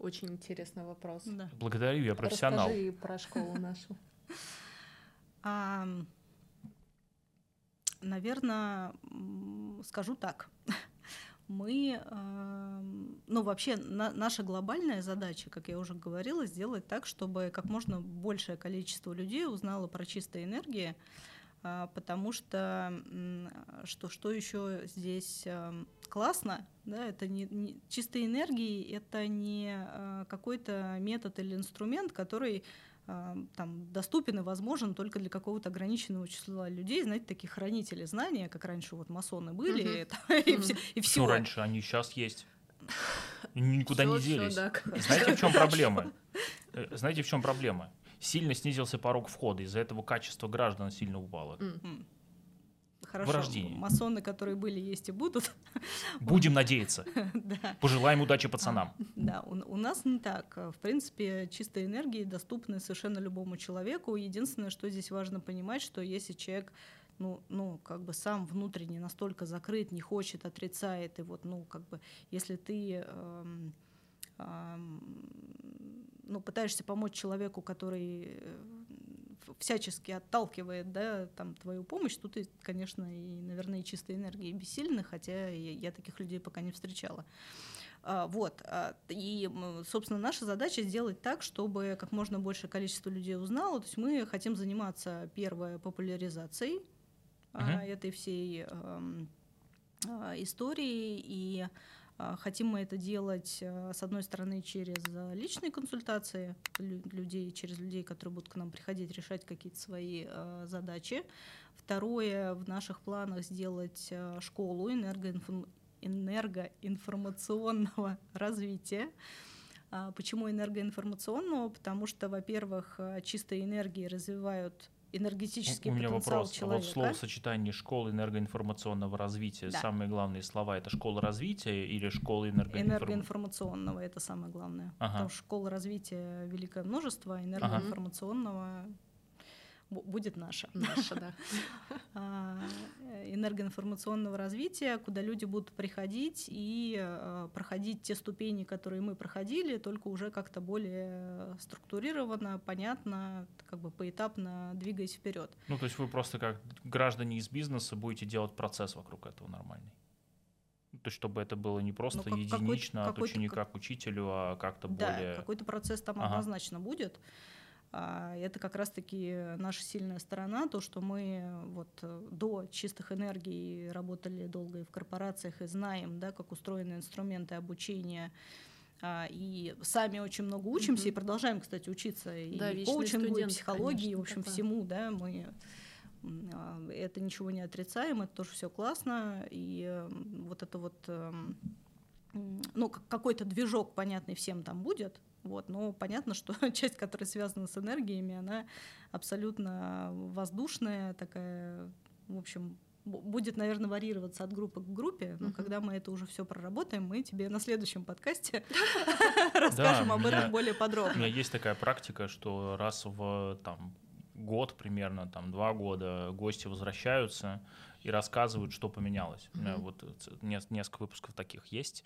Очень интересный вопрос. Да. Благодарю, я профессионал. Расскажи про школу нашу. *laughs* Наверное, скажу так *laughs* мы, ну вообще на, наша глобальная задача, как я уже говорила, сделать так, чтобы как можно большее количество людей узнало про чистые энергии, а, потому что что, что еще здесь классно, да, это не, не чистые энергии, это не а, какой-то метод или инструмент, который там, доступен и возможен только для какого-то ограниченного числа людей, знаете, такие хранители знания, как раньше вот масоны были, *laughs* и, все. Что раньше, они сейчас есть. Никуда не делись. Знаете, в чем проблема? Э, знаете, в чем проблема? Сильно снизился порог входа, из-за этого качество граждан сильно упало. Хорошо. В рождении. Масоны, которые были, есть и будут. Будем надеяться. *laughs* Пожелаем удачи пацанам. Да, у нас не так. В принципе, чистые энергии доступны совершенно любому человеку. Единственное, что здесь важно понимать, что если человек ну, ну, как бы сам внутренне настолько закрыт, не хочет, отрицает, и вот, ну, как бы, если ты эм, эм, ну, пытаешься помочь человеку, который э, всячески отталкивает да, там, твою помощь, тут, и, конечно, и, наверное, и чистой энергии бессильны, хотя я таких людей пока не встречала. А, вот. А, и, собственно, наша задача сделать так, чтобы как можно большее количество людей узнало. То есть мы хотим заниматься, первой популяризацией uh-huh. этой всей истории и хотим мы это делать, а, с одной стороны, через а, личные консультации людей, через людей, которые будут к нам приходить, решать какие-то свои задачи. Второе, в наших планах сделать школу энергоинформ... энергоинформационного *laughs* развития. Почему энергоинформационного? Потому что, во-первых, чистые энергии развивают энергетический У меня вопрос. Человека. Вот словосочетание школы энергоинформационного развития. Да. Самые главные слова это школа развития или школа энергоинформационного? Энергоинформационного это самое главное. Ага. Потому что школа развития великое множество, энергоинформационного ага будет наша. Наша, да. *laughs* А, энергоинформационного развития, куда люди будут приходить и а, проходить те ступени, которые мы проходили, только уже как-то более структурированно, понятно, как бы поэтапно двигаясь вперед. Ну, то есть вы просто как граждане из бизнеса будете делать процесс вокруг этого нормальный? То есть, чтобы это было не просто ну, как, единично от ученика к учителю, а как-то да, более... какой-то процесс там ага. однозначно будет. А, это как раз-таки наша сильная сторона, то, что мы вот э, до чистых энергий работали долго и в корпорациях, и знаем, да, как устроены инструменты обучения, а, и сами очень много учимся, mm-hmm. и продолжаем, кстати, учиться да, и коучингу, студент, и психологии, конечно, в общем, такое. всему, да, мы а, это ничего не отрицаем, это тоже все классно, и вот это вот эм, ну, какой-то движок понятный всем там будет, вот, но понятно, что *laughs* часть, которая связана с энергиями, она абсолютно воздушная, такая, в общем, будет, наверное, варьироваться от группы к группе, но uh-huh. когда мы это уже все проработаем, мы тебе на следующем подкасте *laughs* *laughs* расскажем об этом более подробно. У меня есть такая практика, что раз в там год примерно, там два года гости возвращаются и рассказывают, что поменялось. У меня вот несколько выпусков таких есть.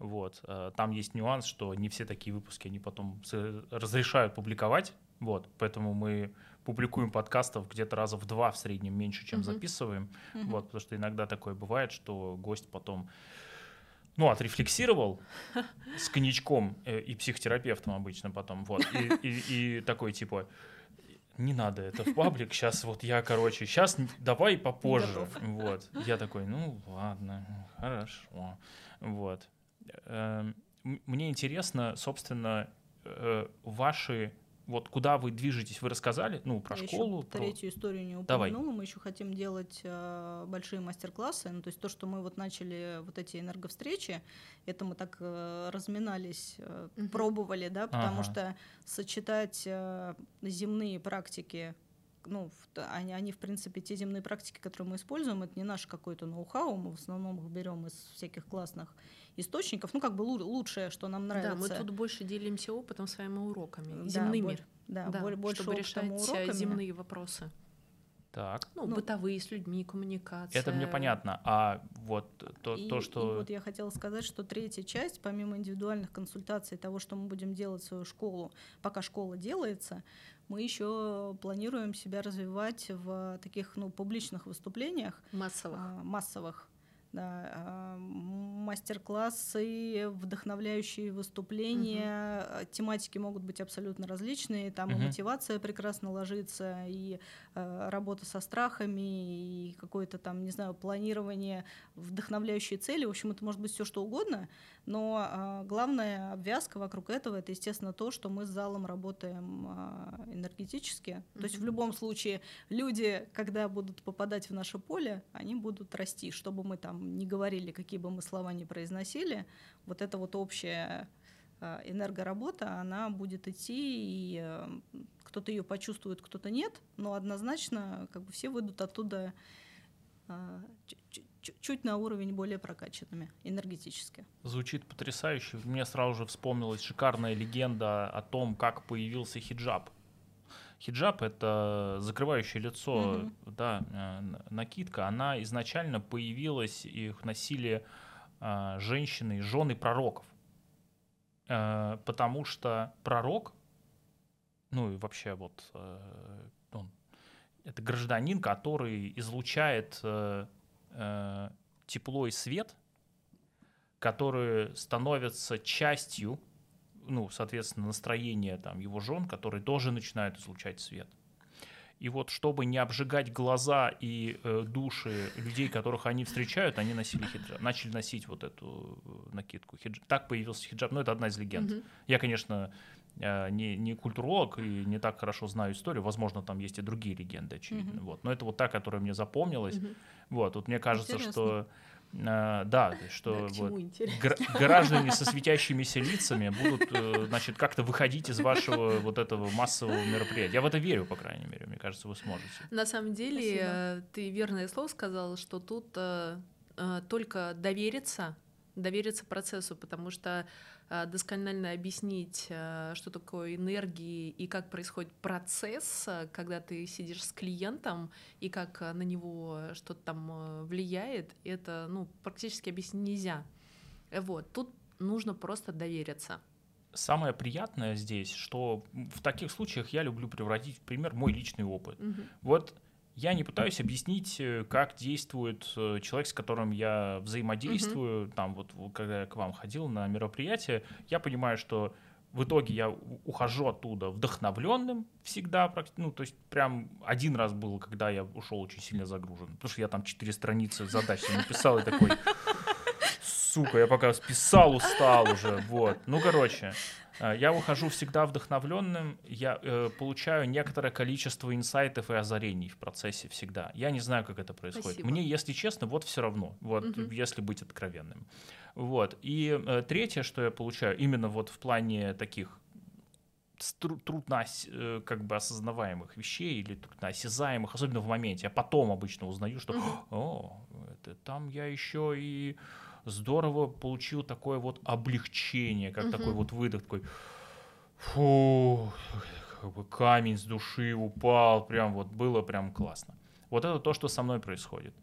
Вот. Э, там есть нюанс, что не все такие выпуски они потом разрешают публиковать. Вот. Поэтому мы публикуем подкастов где-то раза в два в среднем меньше, чем uh-huh. записываем. Uh-huh. Вот, потому что иногда такое бывает, что гость потом ну, отрефлексировал с коньячком э, и психотерапевтом обычно потом, вот, и, и, и такой, типа, не надо это в паблик, сейчас вот я, короче, сейчас давай попозже, вот. Я такой, ну, ладно, хорошо, вот. Эм, мне интересно, собственно, э, ваши вот куда вы движетесь, вы рассказали, ну, про Я школу. Еще про... третью историю не Давай. упомянула. Мы еще хотим делать э, большие мастер-классы. Ну, то есть то, что мы вот начали вот эти энерговстречи, это мы так э, разминались, э, пробовали, да, потому Ага. что сочетать э, земные практики ну, они, они, в принципе, те земные практики, которые мы используем, это не наш какой-то ноу-хау, мы в основном их берем из всяких классных источников, ну, как бы лу- лучшее, что нам нравится. Да, мы тут больше делимся опытом своими уроками, Да, земными. Да, Да, боль- больше чтобы и решать э, уроками. земные вопросы. Так. Ну, Ну, бытовые, с людьми, коммуникация. Это мне понятно. А вот то, и, то и что... вот я хотела сказать, что третья часть, помимо индивидуальных консультаций, того, что мы будем делать в свою школу, пока школа делается, мы еще планируем себя развивать в таких ну, публичных выступлениях, Массовых. а, массовых. Да, а, мастер-классы, вдохновляющие выступления, а, тематики могут быть абсолютно различные, там и Мгм. мотивация прекрасно ложится, и э, работа со страхами, и какое-то там, не знаю, планирование, вдохновляющие цели, в общем, это может быть все что угодно, но а, главная обвязка вокруг этого это, естественно, то, что мы с залом работаем а, энергетически. То есть в любом случае люди, когда будут попадать в наше поле, они будут расти, чтобы мы там не говорили, какие бы мы слова ни произносили, вот эта вот общая а, энергоработа, она будет идти, и э, кто-то ее почувствует, кто-то нет, но однозначно как бы все выйдут оттуда а, чуть на уровень более прокачанными энергетически. Звучит потрясающе. Мне сразу же вспомнилась шикарная легенда о том, как появился хиджаб. Хиджаб — это закрывающее лицо, Мгм. да, э, накидка. Она изначально появилась, их носили а, женщины, жены пророков. Э, Потому что пророк, ну и вообще вот э, он, это гражданин, который излучает э, э, тепло и свет, которые становятся частью, ну, соответственно, настроения там его жен, которые тоже начинают излучать свет. И вот, чтобы не обжигать глаза и э, души людей, которых они встречают, они носили хиджаб, начали носить вот эту э, накидку. Хидж- Так появился хиджаб. Ну, это одна из легенд. Мгм. Я, конечно, э, не, не культуролог и не так хорошо знаю историю. Возможно, там есть и другие легенды, очевидно. Мгм. Вот. Но это вот та, которая мне запомнилась. Мгм. Вот. Вот мне кажется, Интересно. что э, да, что Да, вот гра- граждане со светящимися лицами будут, э, значит, как-то выходить из вашего вот этого массового мероприятия. Я в это верю, по крайней мере. Мне кажется, вы сможете. На самом деле, Спасибо. э, ты верное слово сказала, что тут э, только довериться, довериться процессу, потому что досконально объяснить, э, что такое энергии и как происходит процесс, э, когда ты сидишь с клиентом и как на него что-то там влияет, это ну, практически объяснить нельзя. Вот, тут нужно просто довериться. Самое приятное здесь, что в таких случаях я люблю превратить в пример мой личный опыт. Мгм. Вот я не пытаюсь объяснить, э, как действует э, человек, с которым я взаимодействую. Там вот когда я к вам ходил на мероприятие, я понимаю, что в итоге я ухожу оттуда вдохновленным всегда, ну то есть прям один раз было, когда я ушел очень сильно загружен, потому что я там четыре страницы задач написал и такой, сука, я пока списал, устал уже, вот. Ну короче, я ухожу всегда вдохновленным, я э, получаю некоторое количество инсайтов и озарений в процессе всегда. Я не знаю, как это происходит. Спасибо. Мне, если честно, вот все равно, вот Мгм. если быть откровенным. Вот. И э, третье, что я получаю, именно вот в плане таких трудно э, как бы осознаваемых вещей или трудно осязаемых, особенно в моменте. Я потом обычно узнаю, что Мгм. о, это там я еще и здорово получил такое вот облегчение, как такой Мгм. вот выдох, такой фу, как бы камень с души упал, прям вот было прям классно. Вот это то, что со мной происходит.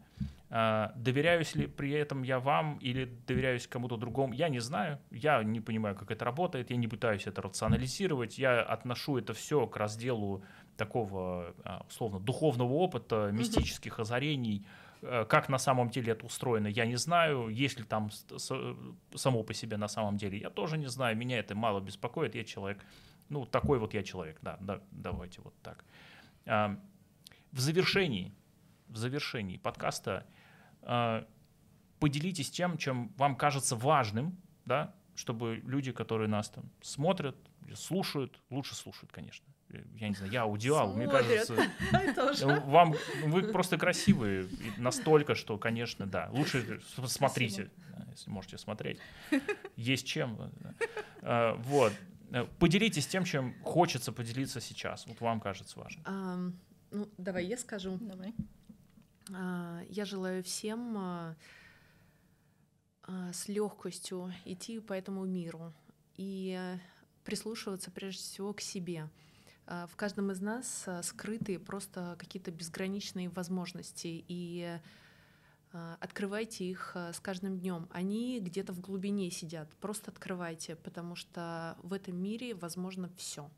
А, Доверяюсь ли при этом я вам или доверяюсь кому-то другому, я не знаю. Я не понимаю, как это работает, я не пытаюсь это рационализировать. Я отношу это все к разделу такого, а, условно, духовного опыта, мистических озарений. Э, Как на самом деле это устроено, я не знаю. Есть ли там само по себе на самом деле, я тоже не знаю. Меня это мало беспокоит. Я человек, ну, такой вот я человек, да, да давайте вот так. А, В завершении, в завершении подкаста а, поделитесь тем, чем вам кажется важным, да, чтобы люди, которые нас там смотрят, слушают, лучше слушают, конечно. Я не знаю, я аудиал, мне кажется, *laughs* Тоже. вам вы просто красивые настолько, что, конечно, да. Лучше смотрите, если можете смотреть. Есть чем. да. А, Вот. Э, Поделитесь тем, чем хочется поделиться сейчас. Вот вам кажется важным. Ам, ну, давай я скажу. Давай. А, Я желаю всем а, с легкостью идти по этому миру и прислушиваться прежде всего к себе. А, В каждом из нас а, скрыты просто какие-то безграничные возможности, и а, открывайте их с каждым днем. Они где-то в глубине сидят. Просто открывайте, потому что в этом мире возможно все.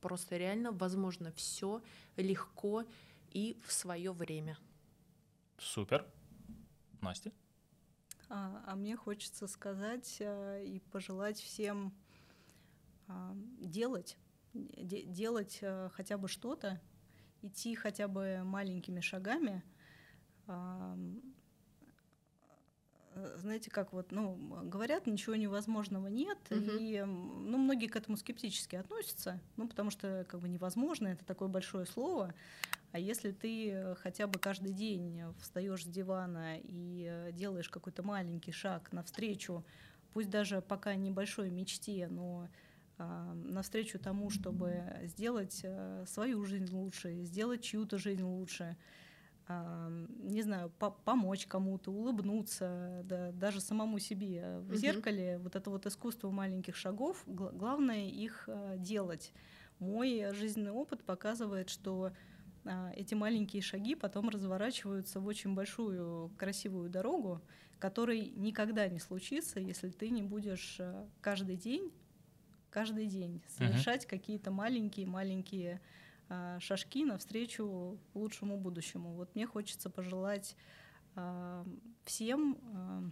Просто реально возможно все легко и в свое время. Супер. Настя? А, а мне хочется сказать а, и пожелать всем а, делать, де- делать а, хотя бы что-то, идти хотя бы маленькими шагами. Э, Знаете, как вот, ну, говорят, ничего невозможного нет, Мгм. и, ну, многие к этому скептически относятся, ну, потому что, как бы, невозможно, это такое большое слово, а если ты э, хотя бы каждый день встаешь с дивана и э, делаешь какой-то маленький шаг навстречу, пусть даже пока небольшой мечте, но навстречу тому, чтобы сделать э, свою жизнь лучше, сделать чью-то жизнь лучше, а, не знаю, по- помочь кому-то, улыбнуться, да, даже самому себе в Мгм. зеркале. Вот это вот искусство маленьких шагов, гла- главное их э, делать. Мой жизненный опыт показывает, что а, эти маленькие шаги потом разворачиваются в очень большую красивую дорогу, которой никогда не случится, если ты не будешь э, каждый день, каждый день совершать какие-то маленькие-маленькие а, шажки навстречу лучшему будущему. Вот мне хочется пожелать а, всем а,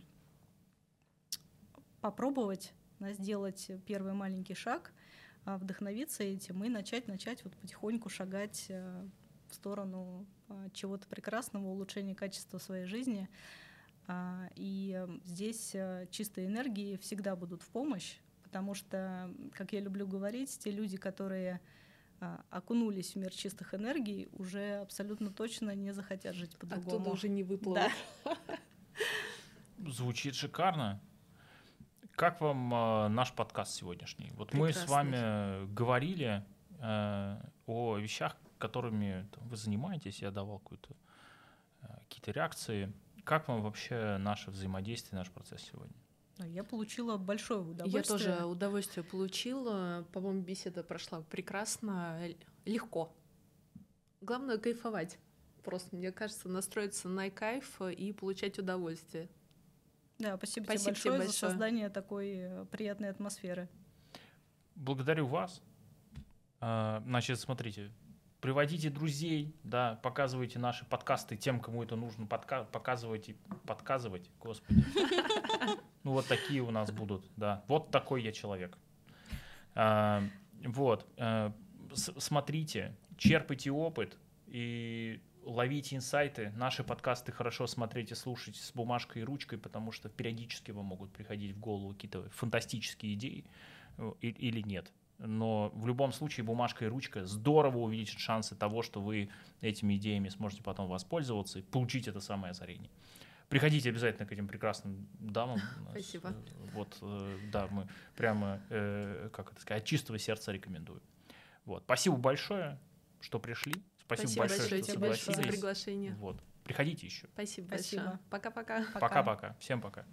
попробовать да, сделать первый маленький шаг, а, вдохновиться этим и начать, начать вот потихоньку шагать а, в сторону а, чего-то прекрасного, улучшения качества своей жизни. И э, здесь э, чистые энергии всегда будут в помощь, потому что, как я люблю говорить, те люди, которые а, окунулись в мир чистых энергий, уже абсолютно точно не захотят жить по-другому. Оттуда уже не выплывут. Да. Звучит шикарно. Как вам э, наш подкаст сегодняшний? Вот мы с Прекрасный. вами говорили э, о вещах, которыми там, вы занимаетесь. Я давал какую-то, э, какие-то реакции. Как вам вообще наше взаимодействие, наш процесс сегодня? Ну, Я получила большое Я удовольствие. тоже удовольствие получила. По-моему, беседа прошла прекрасно, легко. Главное кайфовать. Просто, мне кажется, настроиться на кайф и получать удовольствие. Да, спасибо, Спасибо тебе большое, тебе за большое. создание такой э, приятной атмосферы. Благодарю вас. А, Значит, смотрите, приводите друзей, да, показывайте наши подкасты тем, кому это нужно, подка- показывайте, подказывать, господи. *laughs* Ну вот такие у нас будут, да. Вот такой я человек. А, Вот. с- Смотрите, черпайте опыт и ловите инсайты. Наши подкасты хорошо смотреть и слушать с бумажкой и ручкой, потому что периодически вам могут приходить в голову какие-то фантастические идеи э, или нет. Но в любом случае бумажка и ручка здорово увеличат шансы того, что вы этими идеями сможете потом воспользоваться и получить это самое озарение. Приходите обязательно к этим прекрасным дамам. *laughs* Спасибо. э, Вот, э, да, мы прямо, э, как это сказать, от чистого сердца рекомендую. Вот. Спасибо большое, что пришли. Спасибо, Спасибо большое, большое что тебе большое за согласились. приглашение. Вот. Приходите еще. Спасибо, Спасибо. большое. Пока-пока. Пока. Пока-пока. Всем пока.